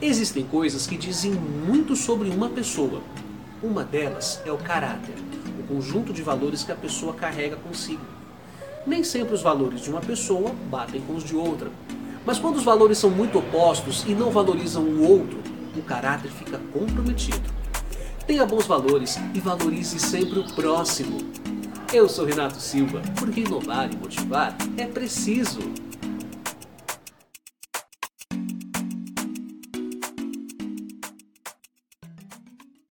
Existem coisas que dizem muito sobre uma pessoa. Uma delas é o caráter, o conjunto de valores que a pessoa carrega consigo. Nem sempre os valores de uma pessoa batem com os de outra. Mas quando os valores são muito opostos e não valorizam o outro, o caráter fica comprometido. Tenha bons valores e valorize sempre o próximo. Eu sou Renato Silva, porque inovar e motivar é preciso.